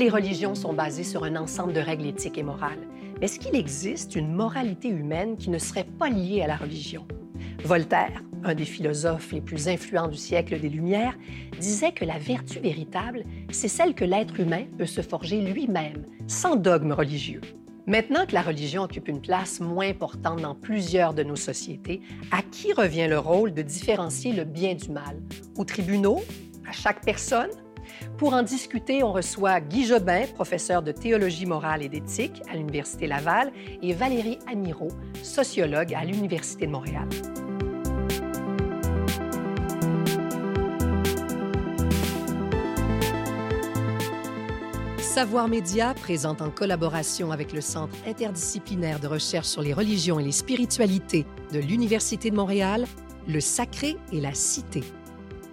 les religions sont basées sur un ensemble de règles éthiques et morales. Mais est-ce qu'il existe une moralité humaine qui ne serait pas liée à la religion? Voltaire, un des philosophes les plus influents du siècle des Lumières, disait que la vertu véritable, c'est celle que l'être humain peut se forger lui-même, sans dogme religieux. Maintenant que la religion occupe une place moins importante dans plusieurs de nos sociétés, à qui revient le rôle de différencier le bien du mal? Aux tribunaux? À chaque personne? Pour en discuter, on reçoit Guy Jobin, professeur de théologie morale et d'éthique à l'Université Laval, et Valérie Amiro, sociologue à l'Université de Montréal. Savoir Média présente en collaboration avec le Centre interdisciplinaire de recherche sur les religions et les spiritualités de l'Université de Montréal, Le Sacré et la Cité.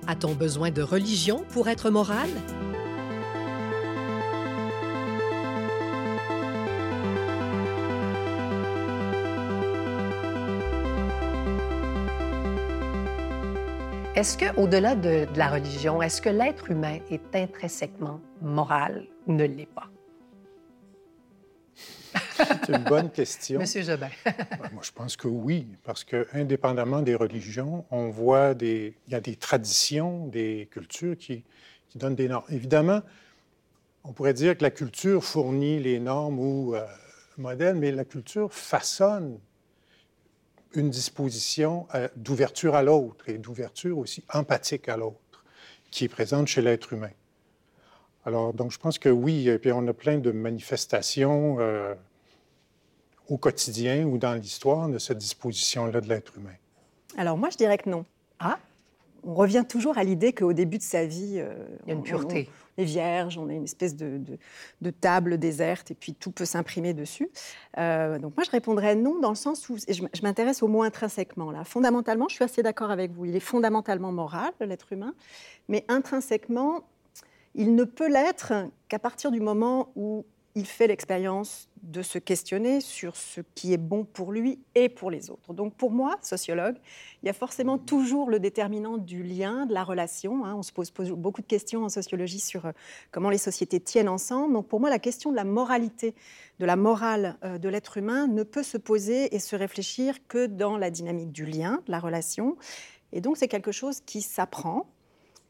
A-t-on besoin de religion pour être moral? Est-ce que, au-delà de, la religion, est-ce que l'être humain est intrinsèquement moral ou ne l'est pas? C'est une bonne question. Monsieur Jobin. Ben, moi, je pense que oui, parce que, indépendamment des religions, on voit des, il y a des traditions, des cultures qui, qui donnent des normes. Évidemment, on pourrait dire que la culture fournit les normes ou euh, modèles, mais la culture façonne une disposition euh, d'ouverture à l'autre et d'ouverture aussi empathique à l'autre qui est présente chez l'être humain. Alors, donc, je pense que oui, et puis on a plein de manifestations euh, au quotidien ou dans l'histoire de cette disposition-là de l'être humain? Alors, moi, je dirais que non. Ah? On revient toujours à l'idée qu'au début de sa vie, euh, il y a une pureté. On, est vierge, on est une espèce de, de, de, table déserte et puis tout peut s'imprimer dessus. Euh, donc moi, je répondrais non dans le sens où je, je m'intéresse au mot intrinsèquement. Là. Fondamentalement, je suis assez d'accord avec vous. Il est fondamentalement moral, l'être humain, mais intrinsèquement, il ne peut l'être qu'à partir du moment où il fait l'expérience de se questionner sur ce qui est bon pour lui et pour les autres. Donc pour moi, sociologue, il y a forcément toujours le déterminant du lien, de la relation. Hein. On se pose, beaucoup de questions en sociologie sur euh, comment les sociétés tiennent ensemble. Donc pour moi, la question de la moralité, de la morale euh, de l'être humain ne peut se poser et se réfléchir que dans la dynamique du lien, de la relation. Et donc c'est quelque chose qui s'apprend,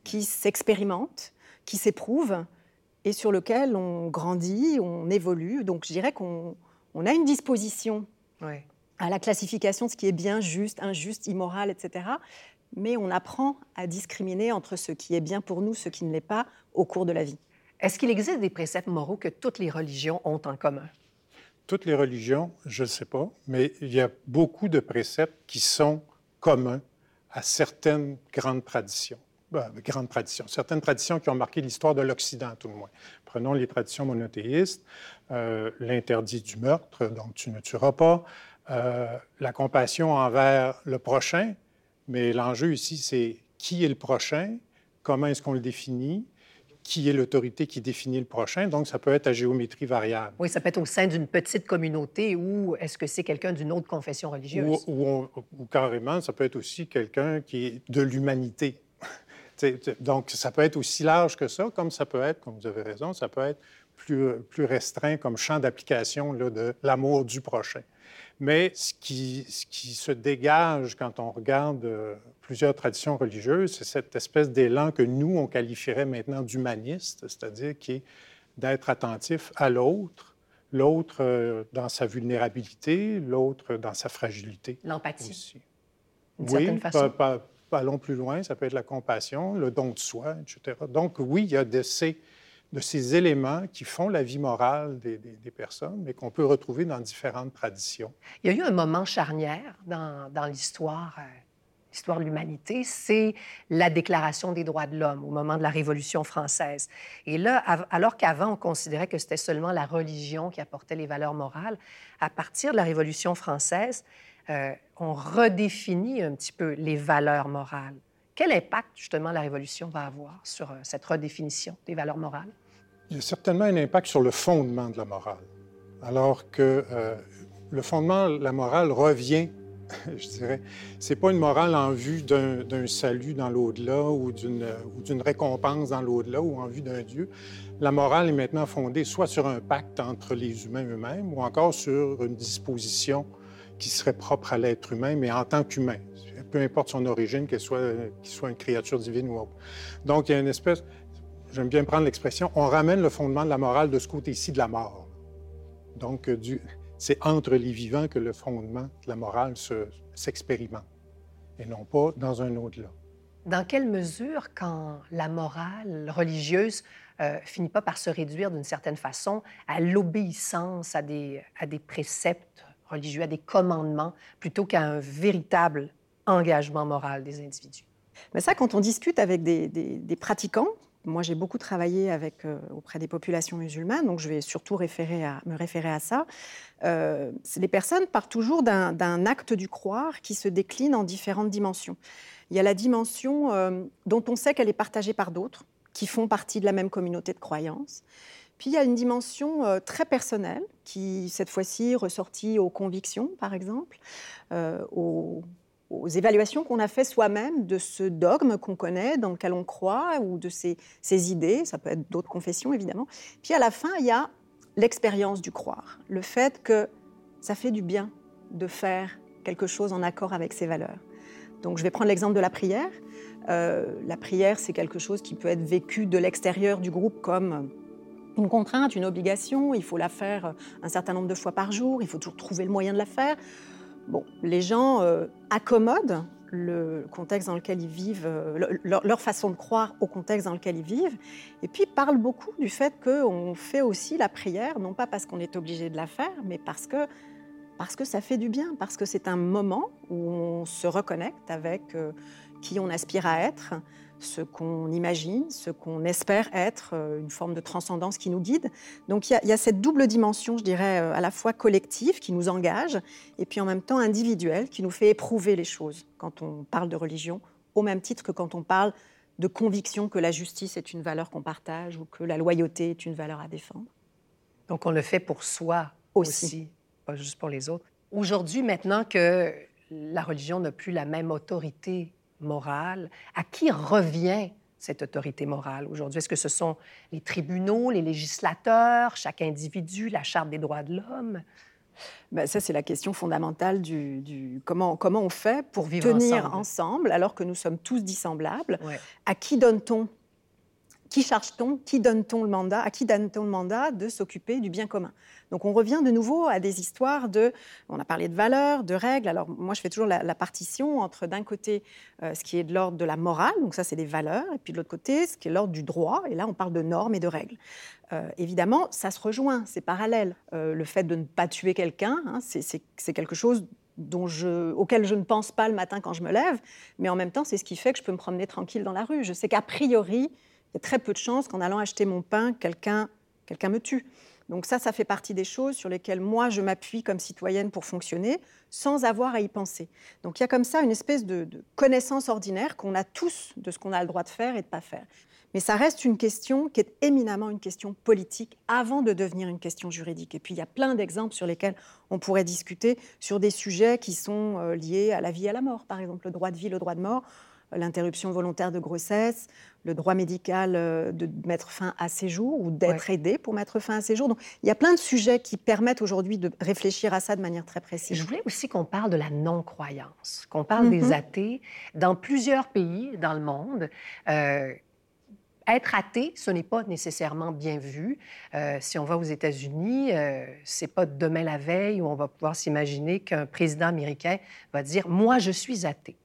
qui s'expérimente, qui s'éprouve et sur lequel on grandit, on évolue. Donc je dirais qu'on on a une disposition ouais. à la classification de ce qui est bien, juste, injuste, immoral, etc. Mais on apprend à discriminer entre ce qui est bien pour nous, ce qui ne l'est pas, au cours de la vie. Est-ce qu'il existe des préceptes moraux que toutes les religions ont en commun? Toutes les religions, je ne sais pas, mais il y a beaucoup de préceptes qui sont communs à certaines grandes traditions ben, grandes traditions, certaines traditions qui ont marqué l'histoire de l'Occident, tout le moins. Prenons les traditions monothéistes, euh, l'interdit du meurtre, donc tu ne tueras pas, euh, la compassion envers le prochain, mais l'enjeu ici, c'est qui est le prochain, comment est-ce qu'on le définit, qui est l'autorité qui définit le prochain. Donc, ça peut être à géométrie variable. Oui, ça peut être au sein d'une petite communauté ou est-ce que c'est quelqu'un d'une autre confession religieuse? Ou, ou, on, ou, carrément, ça peut être aussi quelqu'un qui est de l'humanité. Donc, ça peut être aussi large que ça, comme ça peut être, comme vous avez raison, ça peut être plus, plus restreint comme champ d'application de l'amour du prochain. Mais ce qui, ce qui, se dégage quand on regarde euh, plusieurs traditions religieuses, c'est cette espèce d'élan que nous, on qualifierait maintenant d'humaniste, c'est-à-dire qui est d'être attentif à l'autre, l'autre euh, dans sa vulnérabilité, l'autre dans sa fragilité. L'empathie. Oui, pas, pas, allons plus loin, ça peut être la compassion, le don de soi, etc. Donc oui, il y a de ces, de ces éléments qui font la vie morale des, personnes, mais qu'on peut retrouver dans différentes traditions. Il y a eu un moment charnière dans, dans l'histoire. Euh, l'histoire de l'humanité, c'est la Déclaration des droits de l'homme au moment de la Révolution française. Et là, alors qu'avant, on considérait que c'était seulement la religion qui apportait les valeurs morales, à partir de la Révolution française, euh, on redéfinit un petit peu les valeurs morales. Quel impact, justement, la Révolution va avoir sur euh, cette redéfinition des valeurs morales? Il y a certainement un impact sur le fondement de la morale, alors que euh, le fondement de la morale revient je dirais, c'est pas une morale en vue d'un salut dans l'au-delà ou d'une récompense dans l'au-delà ou en vue d'un Dieu. La morale est maintenant fondée soit sur un pacte entre les humains eux-mêmes ou encore sur une disposition qui serait propre à l'être humain, mais en tant qu'humain, peu importe son origine, qu'elle soit, soit une créature divine ou autre. Donc, il y a une espèce, j'aime bien prendre l'expression, on ramène le fondement de la morale de ce côté-ci de la mort. Donc, du, c'est entre les vivants que le fondement de la morale s'expérimente, et non pas dans un au-delà. Dans quelle mesure, quand la morale religieuse euh, finit pas par se réduire d'une certaine façon à l'obéissance à des, à des préceptes religieux, à des commandements, plutôt qu'à un véritable engagement moral des individus? Mais ça, quand on discute avec des, pratiquants, moi, j'ai beaucoup travaillé euh, auprès des populations musulmanes, donc je vais surtout me référer à ça. Euh, les personnes partent toujours d'un acte du croire qui se décline en différentes dimensions. Il y a la dimension euh, dont on sait qu'elle est partagée par d'autres, qui font partie de la même communauté de croyances. Puis il y a une dimension euh, très personnelle, qui cette fois-ci ressortie aux convictions, par exemple, aux aux évaluations qu'on a fait soi-même de ce dogme qu'on connaît, dans lequel on croit, ou de ses, idées, ça peut être d'autres confessions évidemment. Puis à la fin, il y a l'expérience du croire, le fait que ça fait du bien de faire quelque chose en accord avec ses valeurs. Donc je vais prendre l'exemple de la prière. Euh, la prière, c'est quelque chose qui peut être vécu de l'extérieur du groupe comme une contrainte, une obligation. Il faut la faire un certain nombre de fois par jour, il faut toujours trouver le moyen de la faire. Bon, les gens euh, accommodent le contexte dans lequel ils vivent, euh, leur, façon de croire au contexte dans lequel ils vivent, et puis parlent beaucoup du fait qu'on fait aussi la prière, non pas parce qu'on est obligé de la faire, mais parce que, parce que ça fait du bien, parce que c'est un moment où on se reconnecte avec euh, qui on aspire à être, ce qu'on imagine, ce qu'on espère être, euh, une forme de transcendance qui nous guide. Donc il y, a cette double dimension, je dirais, euh, à la fois collective qui nous engage, et puis en même temps individuelle qui nous fait éprouver les choses quand on parle de religion, au même titre que quand on parle de conviction que la justice est une valeur qu'on partage ou que la loyauté est une valeur à défendre. Donc on le fait pour soi aussi, aussi pas juste pour les autres. Aujourd'hui, maintenant que la religion n'a plus la même autorité morale. À qui revient cette autorité morale aujourd'hui? Est-ce que ce sont les tribunaux, les législateurs, chaque individu, la Charte des droits de l'homme? Ben, ça, c'est la question fondamentale du, comment, comment on fait pour, vivre tenir ensemble. alors que nous sommes tous dissemblables. À qui donne-t-on qui charge-t-on, qui donne-t-on le mandat, à qui donne-t-on le mandat de s'occuper du bien commun? Donc on revient de nouveau à des histoires de, on a parlé de valeurs, de règles. Alors moi je fais toujours la, partition entre d'un côté euh, ce qui est de l'ordre de la morale, donc ça c'est des valeurs, et puis de l'autre côté ce qui est l'ordre du droit, et là on parle de normes et de règles. Euh, évidemment, ça se rejoint, c'est parallèle. Euh, le fait de ne pas tuer quelqu'un, hein, c'est quelque chose dont je, auquel je ne pense pas le matin quand je me lève, mais en même temps, c'est ce qui fait que je peux me promener tranquille dans la rue. Je sais qu'a priori, y très peu de chances qu'en allant acheter mon pain, quelqu'un me tue. Donc ça, ça fait partie des choses sur lesquelles moi, je m'appuie comme citoyenne pour fonctionner sans avoir à y penser. Donc il y a comme ça une espèce de, connaissance ordinaire qu'on a tous de ce qu'on a le droit de faire et de ne pas faire. Mais ça reste une question qui est éminemment une question politique avant de devenir une question juridique. Et puis il y a plein d'exemples sur lesquels on pourrait discuter sur des sujets qui sont euh, liés à la vie et à la mort. Par exemple, le droit de vie, le droit de mort l'interruption volontaire de grossesse, le droit médical euh, de mettre fin à ses jours ou d'être aidé pour mettre fin à ses jours. Donc, il y a plein de sujets qui permettent aujourd'hui de réfléchir à ça de manière très précise. Je voulais aussi qu'on parle de la non-croyance, qu'on parle des mhm. athées. Dans plusieurs pays dans le monde, euh, être athée, ce n'est pas nécessairement bien vu. Euh, si on va aux États-Unis, euh, c'est pas demain la veille où on va pouvoir s'imaginer qu'un président américain va dire Moi, je suis athée.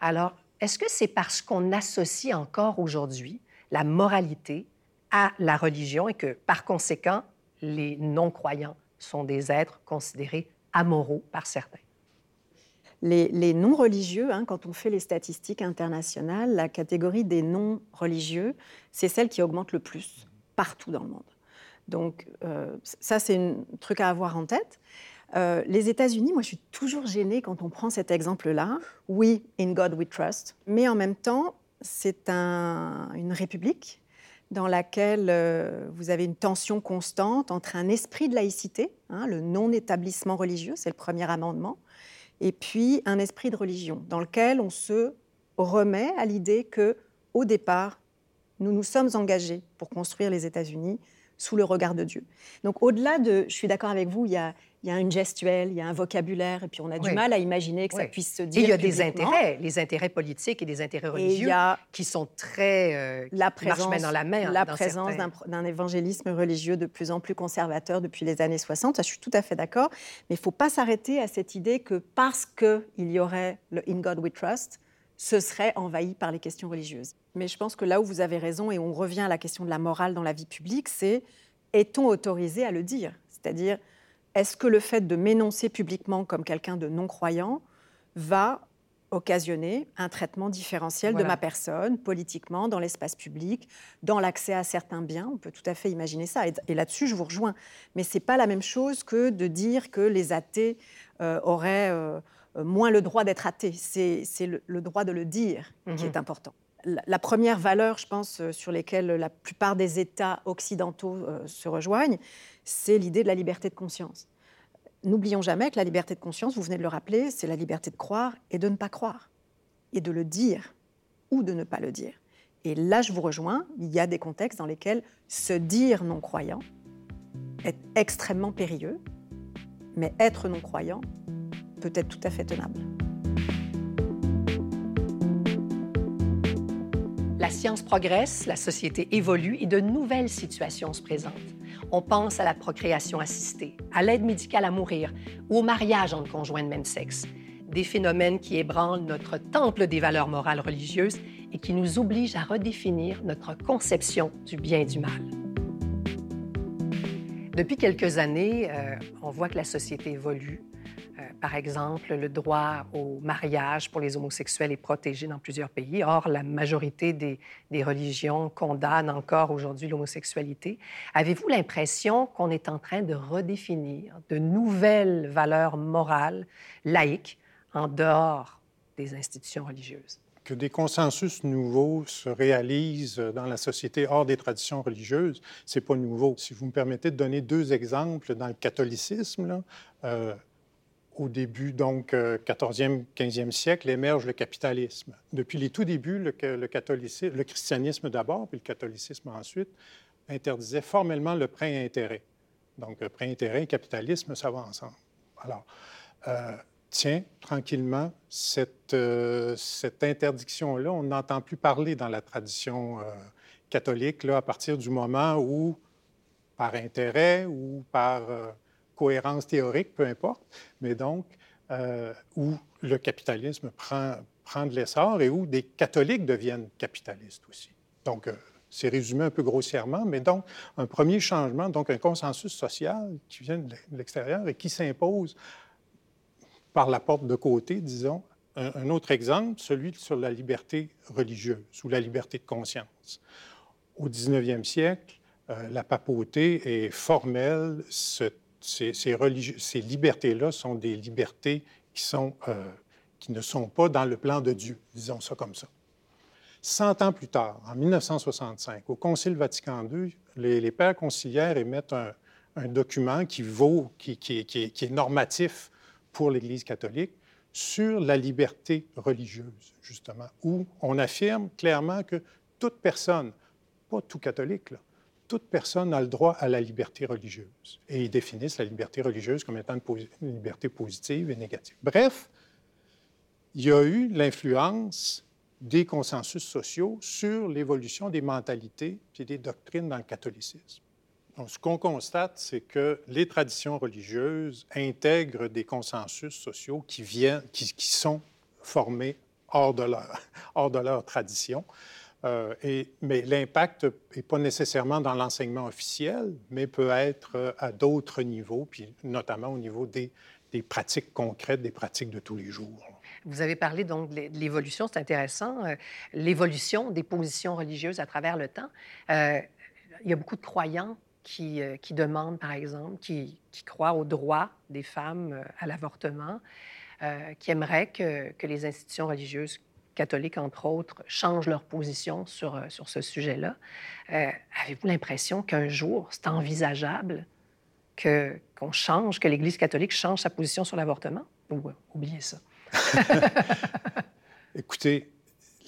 Alors, est-ce que c'est parce qu'on associe encore aujourd'hui la moralité à la religion et que, par conséquent, les non-croyants sont des êtres considérés amoraux par certains? Les, non-religieux, hein, quand on fait les statistiques internationales, la catégorie des non-religieux, c'est celle qui augmente le plus partout dans le monde. Donc euh, ça, c'est un truc à avoir en tête. Euh, les États-Unis, moi, je suis toujours gênée quand on prend cet exemple-là. Oui, in God we trust, mais en même temps, c'est une république dans laquelle euh, vous avez une tension constante entre un esprit de laïcité, hein, le non-établissement religieux, c'est le premier amendement, et puis un esprit de religion dans lequel on se remet à l'idée que, au départ, nous nous sommes engagés pour construire les États-Unis sous le regard de Dieu. Donc au-delà de, je suis d'accord avec vous, il y a, il y a une gestuelle, il y a un vocabulaire, et puis on a du mal à imaginer que ça puisse se dire. Et il y a des intérêts, les intérêts politiques et des intérêts religieux qui sont très. Euh, la présence, dans la main. La présence d'un évangélisme religieux de plus en plus conservateur depuis les années 60, ça, je suis tout à fait d'accord. Mais il ne faut pas s'arrêter à cette idée que parce qu'il y aurait le In God We Trust, ce serait envahi par les questions religieuses. Mais je pense que là où vous avez raison, et on revient à la question de la morale dans la vie publique, c'est est-on autorisé à le dire? C'est-à-dire, est-ce que le fait de m'énoncer publiquement comme quelqu'un de non-croyant va occasionner un traitement différentiel de ma personne, politiquement, dans l'espace public, dans l'accès à certains biens? On peut tout à fait imaginer ça. Et, là-dessus, je vous rejoins. Mais ce n'est pas la même chose que de dire que les athées euh, auraient euh, moins le droit d'être athées. C'est le, droit de le dire qui mhm. est important la première valeur, je pense, euh, sur lesquelles la plupart des États occidentaux euh, se rejoignent, c'est l'idée de la liberté de conscience. N'oublions jamais que la liberté de conscience, vous venez de le rappeler, c'est la liberté de croire et de ne pas croire, et de le dire ou de ne pas le dire. Et là, je vous rejoins, il y a des contextes dans lesquels se dire non-croyant est extrêmement périlleux, mais être non-croyant peut être tout à fait tenable. La science progresse, la société évolue et de nouvelles situations se présentent. On pense à la procréation assistée, à l'aide médicale à mourir ou au mariage entre conjoints de même sexe. Des phénomènes qui ébranlent notre temple des valeurs morales religieuses et qui nous obligent à redéfinir notre conception du bien et du mal. Depuis quelques années, euh, on voit que la société évolue, euh, par exemple, le droit au mariage pour les homosexuels est protégé dans plusieurs pays. Or, la majorité des, religions condamnent encore aujourd'hui l'homosexualité. Avez-vous l'impression qu'on est en train de redéfinir de nouvelles valeurs morales laïques en dehors des institutions religieuses? que des consensus nouveaux se réalisent dans la société hors des traditions religieuses, c'est pas nouveau. Si vous me permettez de donner deux exemples dans le catholicisme, euh, au début, donc, 14e, euh, 15e siècle, émerge le capitalisme. Depuis les tout débuts, le, christianisme d'abord, puis le catholicisme ensuite, interdisait formellement le prêt intérêt. Donc, prêt intérêt et capitalisme, ça va ensemble. Alors, euh, tiens, tranquillement, cette, euh, cette interdiction-là, on n'entend plus parler dans la tradition catholique là, à partir du moment où, par intérêt ou par cohérence théorique, peu importe, mais donc euh, où le capitalisme prend, prend de l'essor et où des catholiques deviennent capitalistes aussi. Donc, euh, c'est résumé un peu grossièrement, mais donc un premier changement, donc un consensus social qui vient de l'extérieur et qui s'impose par la porte de côté, disons. Un, autre exemple, celui sur la liberté religieuse ou la liberté de conscience. Au 19e siècle, euh, la papauté est formelle, se ces, libertés-là sont des libertés euh, qui ne sont pas dans le plan de Dieu, disons ça comme ça. Cent ans plus tard, en 1965, au Concile Vatican II, les, pères conciliaires émettent un, document qui vaut, qui, qui, est normatif pour l'Église catholique sur la liberté religieuse, justement, où on affirme clairement que toute personne, pas tout catholique, là, toute personne a le droit à la liberté religieuse. Et ils définissent la liberté religieuse comme étant une, liberté positive et négative. Bref, il y a eu l'influence des consensus sociaux sur l'évolution des mentalités et des doctrines dans le catholicisme. Donc, ce qu'on constate, c'est que les traditions religieuses intègrent des consensus sociaux qui, viennent, qui, sont formés hors de leur tradition. Euh, mais l'impact n'est pas nécessairement dans l'enseignement officiel, mais peut être euh, à d'autres niveaux, puis notamment au niveau des, pratiques concrètes, des pratiques de tous les jours. Vous avez parlé donc de l'évolution, c'est intéressant, euh, l'évolution des positions religieuses à travers le temps. il y a beaucoup de croyants qui, demandent, par exemple, qui, croient au droit des femmes à l'avortement, qui aimeraient que les institutions religieuses catholiques, entre autres, changent leur position sur, euh, sur ce sujet-là. Euh, avez-vous l'impression qu'un jour, c'est envisageable qu'on change, que l'Église catholique change sa position sur l'avortement? oubliez ça. Écoutez,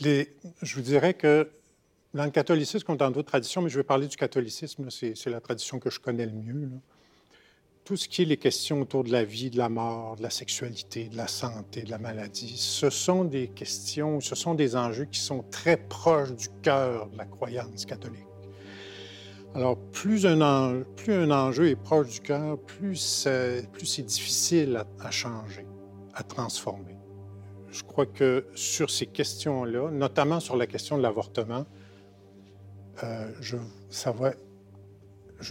les, je vous dirais que dans le catholicisme, comme dans d'autres traditions, mais je vais parler du catholicisme, c'est la tradition que je connais le mieux. Tout ce qui est les questions autour de la vie, de la mort, de la sexualité, de la santé, de la maladie, ce sont des questions, ce sont des enjeux qui sont très proches du cœur de la croyance catholique. Alors, plus un, enjeu, plus un enjeu est proche du cœur, plus c'est difficile à changer, à transformer je crois que sur ces questions-là, notamment sur la question de l'avortement, euh, je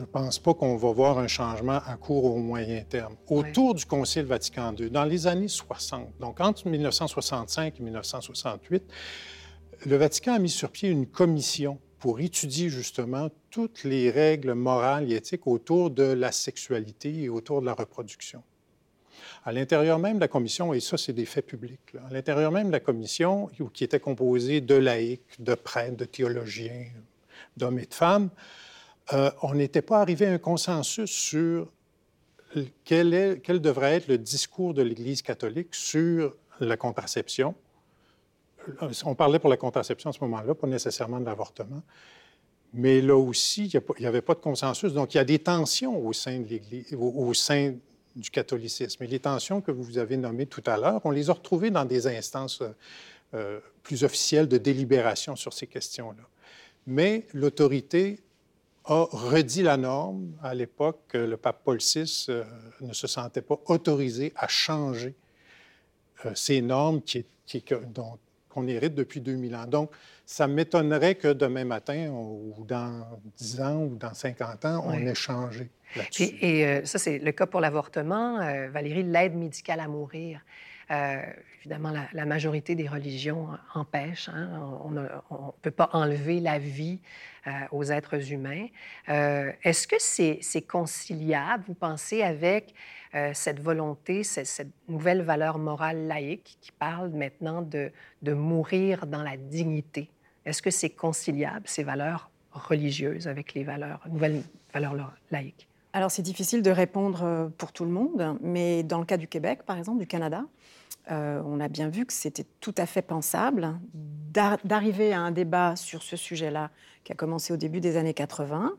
ne pense pas qu'on va voir un changement à court ou au moyen terme. Autour du Concile Vatican II, dans les années 60, donc entre 1965 et 1968, le Vatican a mis sur pied une commission pour étudier justement toutes les règles morales et éthiques autour de la sexualité et autour de la reproduction. À l'intérieur même de la commission, et ça, c'est des faits publics, à l'intérieur même de la commission, qui était composée de laïcs, de prêtres, de théologiens, d'hommes et de femmes, euh, on n'était pas arrivé à un consensus sur quel, devrait être le discours de l'Église catholique sur la contraception. On parlait pour la contraception à ce moment-là, pas nécessairement de l'avortement. Mais là aussi, il n'y avait pas de consensus. Donc, il y a des tensions au sein de l'Église, au, sein du catholicisme. Et les tensions que vous avez nommées tout à l'heure, on les a retrouvées dans des instances euh, plus officielles de délibération sur ces questions-là. Mais l'autorité a redit la norme. À l'époque, le pape Paul VI euh, ne se sentait pas autorisé à changer euh, ces normes qui, qui, qu'on hérite depuis 2000 ans. Donc, ça m'étonnerait que demain matin, ou dans 10 ans, ou dans 50 ans, on ait changé. Et, euh, ça, c'est le cas pour l'avortement. Euh, Valérie, l'aide médicale à mourir. Euh, évidemment, la, majorité des religions empêchent. Hein. On ne peut pas enlever la vie aux êtres humains. Est-ce que c'est conciliable, vous pensez, avec cette volonté, cette, nouvelle valeur morale laïque qui parle maintenant de, de mourir dans la dignité? Est-ce que c'est conciliable, ces valeurs religieuses, avec les valeurs, nouvelles valeurs laïques? Alors c'est difficile de répondre euh, pour tout le monde, mais dans le cas du Québec, par exemple, du Canada, euh, on a bien vu que c'était tout à fait pensable d'arriver à un débat sur ce sujet-là qui a commencé au début des années 80,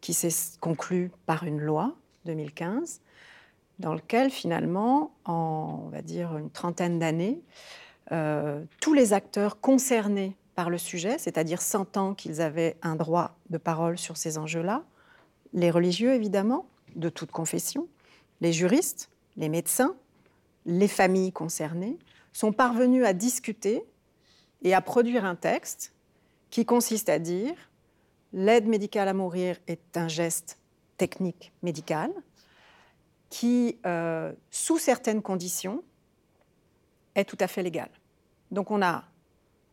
qui s'est conclu par une loi 2015, dans lequel finalement, en on va dire une trentaine d'années, euh, tous les acteurs concernés par le sujet, c'est-à-dire sentant qu'ils avaient un droit de parole sur ces enjeux-là, les religieux évidemment, de toute confession, les juristes, les médecins, les familles concernées, sont parvenus à discuter et à produire un texte qui consiste à dire l'aide médicale à mourir est un geste technique médical qui, euh, sous certaines conditions, est tout à fait légal. Donc on a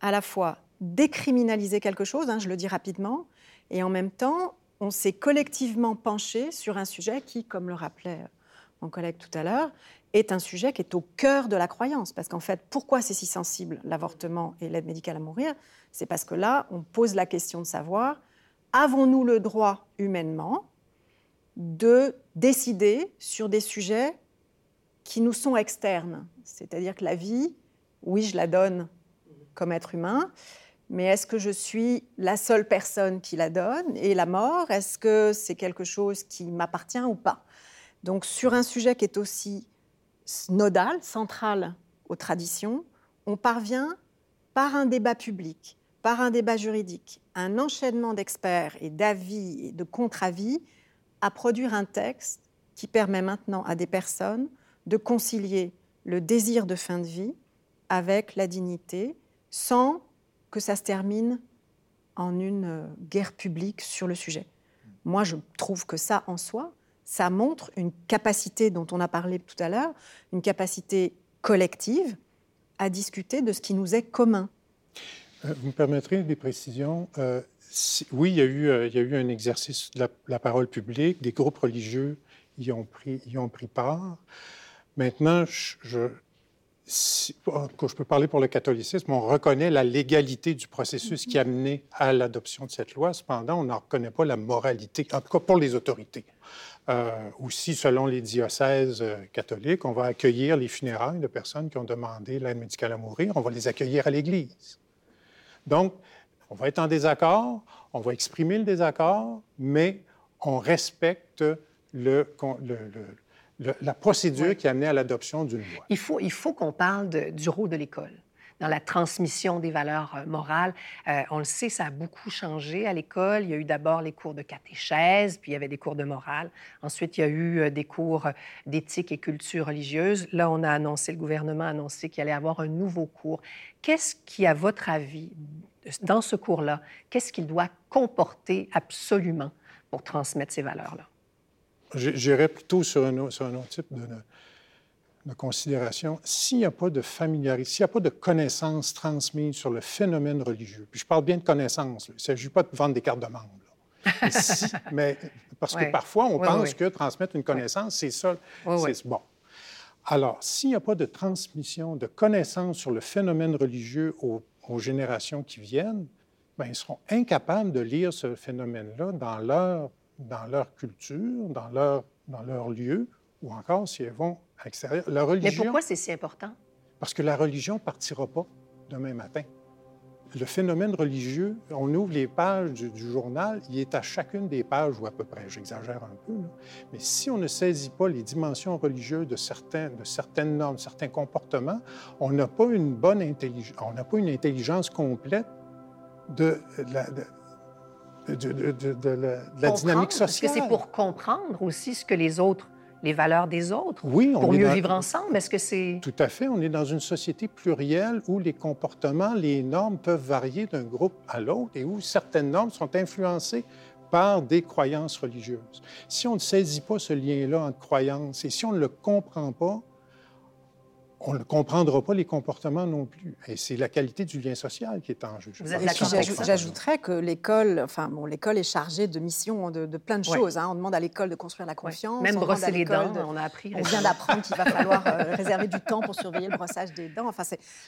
à la fois décriminalisé quelque chose, hein, je le dis rapidement, et en même temps on s'est collectivement penché sur un sujet qui, comme le rappelait mon collègue tout à l'heure, est un sujet qui est au cœur de la croyance. Parce qu'en fait, pourquoi c'est si sensible, l'avortement et l'aide médicale à mourir? C'est parce que là, on pose la question de savoir, avons-nous le droit humainement de décider sur des sujets qui nous sont externes? C'est-à-dire que la vie, oui, je la donne comme être humain, mais est-ce que je suis la seule personne qui la donne? Et la mort, est-ce que c'est quelque chose qui m'appartient ou pas? Donc sur un sujet qui est aussi nodal, central aux traditions, on parvient par un débat public, par un débat juridique, un enchaînement d'experts et d'avis et de contre-avis à produire un texte qui permet maintenant à des personnes de concilier le désir de fin de vie avec la dignité sans que ça se termine en une euh, guerre publique sur le sujet. Moi, je trouve que ça, en soi, ça montre une capacité dont on a parlé tout à l'heure, une capacité collective à discuter de ce qui nous est commun. Euh, vous me permettrez des précisions euh, Oui, il y, a eu, il y a eu un exercice de la, parole publique, des groupes religieux y ont pris, part. Maintenant, je, je peux parler pour le catholicisme, on reconnaît la légalité du processus qui a mené à l'adoption de cette loi. Cependant, on n'en reconnaît pas la moralité, en tout cas pour les autorités. Euh, aussi, selon les diocèses euh, catholiques, on va accueillir les funérailles de personnes qui ont demandé l'aide médicale à mourir. On va les accueillir à l'Église. Donc, on va être en désaccord, on va exprimer le désaccord, mais on respecte le, la procédure qui a amené à l'adoption d'une loi. Il faut, il faut qu'on parle du rôle de l'école dans la transmission des valeurs euh, morales. Euh, on le sait, ça a beaucoup changé à l'école. Il y a eu d'abord les cours de catéchèse, puis il y avait des cours de morale. Ensuite, il y a eu euh, des cours d'éthique et culture religieuse. Là, on a annoncé, le gouvernement a annoncé qu'il allait avoir un nouveau cours. Qu'est-ce qui, à votre avis, dans ce cours-là, qu'est-ce qu'il doit comporter absolument pour transmettre ces valeurs-là? J'irais plutôt sur un, sur un autre type de, de considération, s'il n'y a pas de familiarité, s'il n'y a pas de connaissances transmises sur le phénomène religieux, puis je parle bien de connaissances, il ne s'agit pas de vendre des cartes de membre. mais parce que parfois, on pense que transmettre une connaissance, c'est ça. c'est bon. Alors, s'il n'y a pas de transmission de connaissances sur le phénomène religieux aux, générations qui viennent, bien, ils seront incapables de lire ce phénomène-là dans leur, dans leur culture, dans leur, dans leur lieu, ou encore si la religion, Mais pourquoi c'est si important? Parce que la religion ne partira pas demain matin. Le phénomène religieux, on ouvre les pages du, journal, il est à chacune des pages, ou à peu près, j'exagère un peu, mais si on ne saisit pas les dimensions religieuses de, certains, de certaines normes, certains comportements, on n'a pas une bonne intelligence, on n'a pas une intelligence complète de, la, de, la dynamique sociale. Est-ce que c'est pour comprendre aussi ce que les autres les valeurs des autres oui, pour mieux vivre ensemble? Est-ce que c'est... Tout à fait. On est dans une société plurielle où les comportements, les normes peuvent varier d'un groupe à l'autre et où certaines normes sont influencées par des croyances religieuses. Si on ne saisit pas ce lien-là entre croyances et si on ne le comprend pas, on ne comprendra pas les comportements non plus. Et c'est la qualité du lien social qui est en jeu. J'ajouterais que l'école, enfin bon, l'école est chargée de missions de, plein de choses. Hein. On demande à l'école de construire la confiance. Même brosser les dents, on a appris. On vient d'apprendre qu'il va falloir euh, réserver du temps pour surveiller le brossage des dents. Enfin,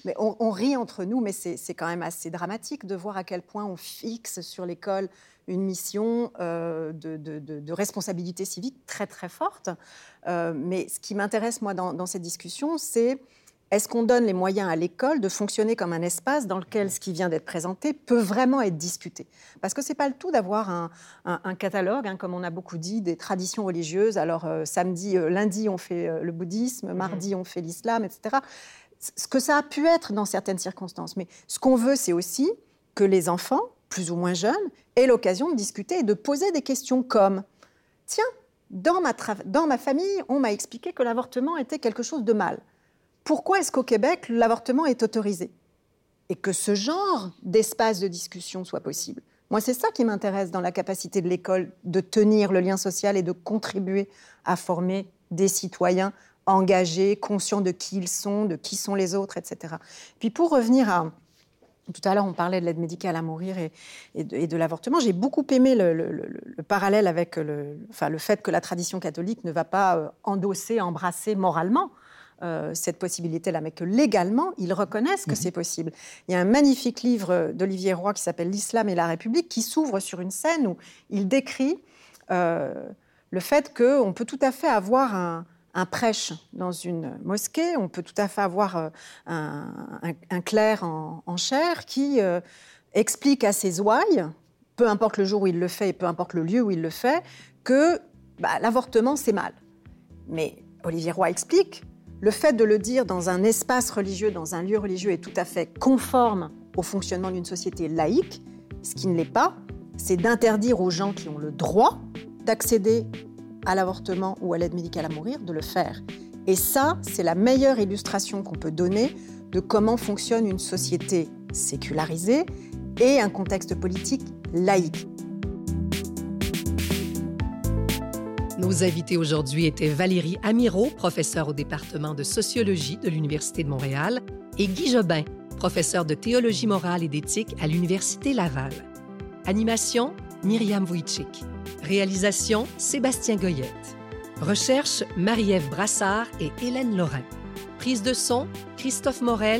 mais on, on, rit entre nous, mais c'est quand même assez dramatique de voir à quel point on fixe sur l'école une mission euh, de, responsabilité civique très très forte. Euh, mais ce qui m'intéresse moi dans, cette discussion, c'est est-ce qu'on donne les moyens à l'école de fonctionner comme un espace dans lequel ce qui vient d'être présenté peut vraiment être discuté? Parce que c'est pas le tout d'avoir un, catalogue, hein, comme on a beaucoup dit, des traditions religieuses. Alors euh, samedi, lundi on fait le bouddhisme, mardi on fait l'islam, etc. Ce que ça a pu être dans certaines circonstances. Mais ce qu'on veut, c'est aussi que les enfants plus ou moins jeunes, aient l'occasion de discuter et de poser des questions comme Tiens, dans ma, dans ma famille, on m'a expliqué que l'avortement était quelque chose de mal. Pourquoi est-ce qu'au Québec, l'avortement est autorisé? Et que ce genre d'espace de discussion soit possible. Moi, c'est ça qui m'intéresse dans la capacité de l'école de tenir le lien social et de contribuer à former des citoyens engagés, conscients de qui ils sont, de qui sont les autres, etc. Puis pour revenir à, tout à l'heure, on parlait de l'aide médicale à mourir et, de, l'avortement. J'ai beaucoup aimé le, parallèle avec le, enfin, le fait que la tradition catholique ne va pas euh, endosser, embrasser moralement euh, cette possibilité-là, mais que légalement, ils reconnaissent que mhm. c'est possible. Il y a un magnifique livre d'Olivier Roy qui s'appelle L'Islam et la République, qui s'ouvre sur une scène où il décrit euh, le fait qu'on peut tout à fait avoir un, un prêche dans une mosquée, on peut tout à fait avoir euh, un, clerc en, chair qui euh, explique à ses ouailles, peu importe le jour où il le fait et peu importe le lieu où il le fait, que bah, l'avortement c'est mal. Mais Olivier Roy explique, le fait de le dire dans un espace religieux, dans un lieu religieux est tout à fait conforme au fonctionnement d'une société laïque. Ce qui ne l'est pas, c'est d'interdire aux gens qui ont le droit d'accéder à l'avortement ou à l'aide médicale à mourir de le faire. Et ça, c'est la meilleure illustration qu'on peut donner de comment fonctionne une société sécularisée et un contexte politique laïque. Nos invités aujourd'hui étaient Valérie Amiro, professeure au département de sociologie de l'Université de Montréal, et Guy Jobin, professeur de théologie morale et d'éthique à l'Université Laval. Animation, Myriam Wojcik. Réalisation Sébastien Goyette. Recherche Marie-Ève Brassard et Hélène Lorrain. Prise de son Christophe Morel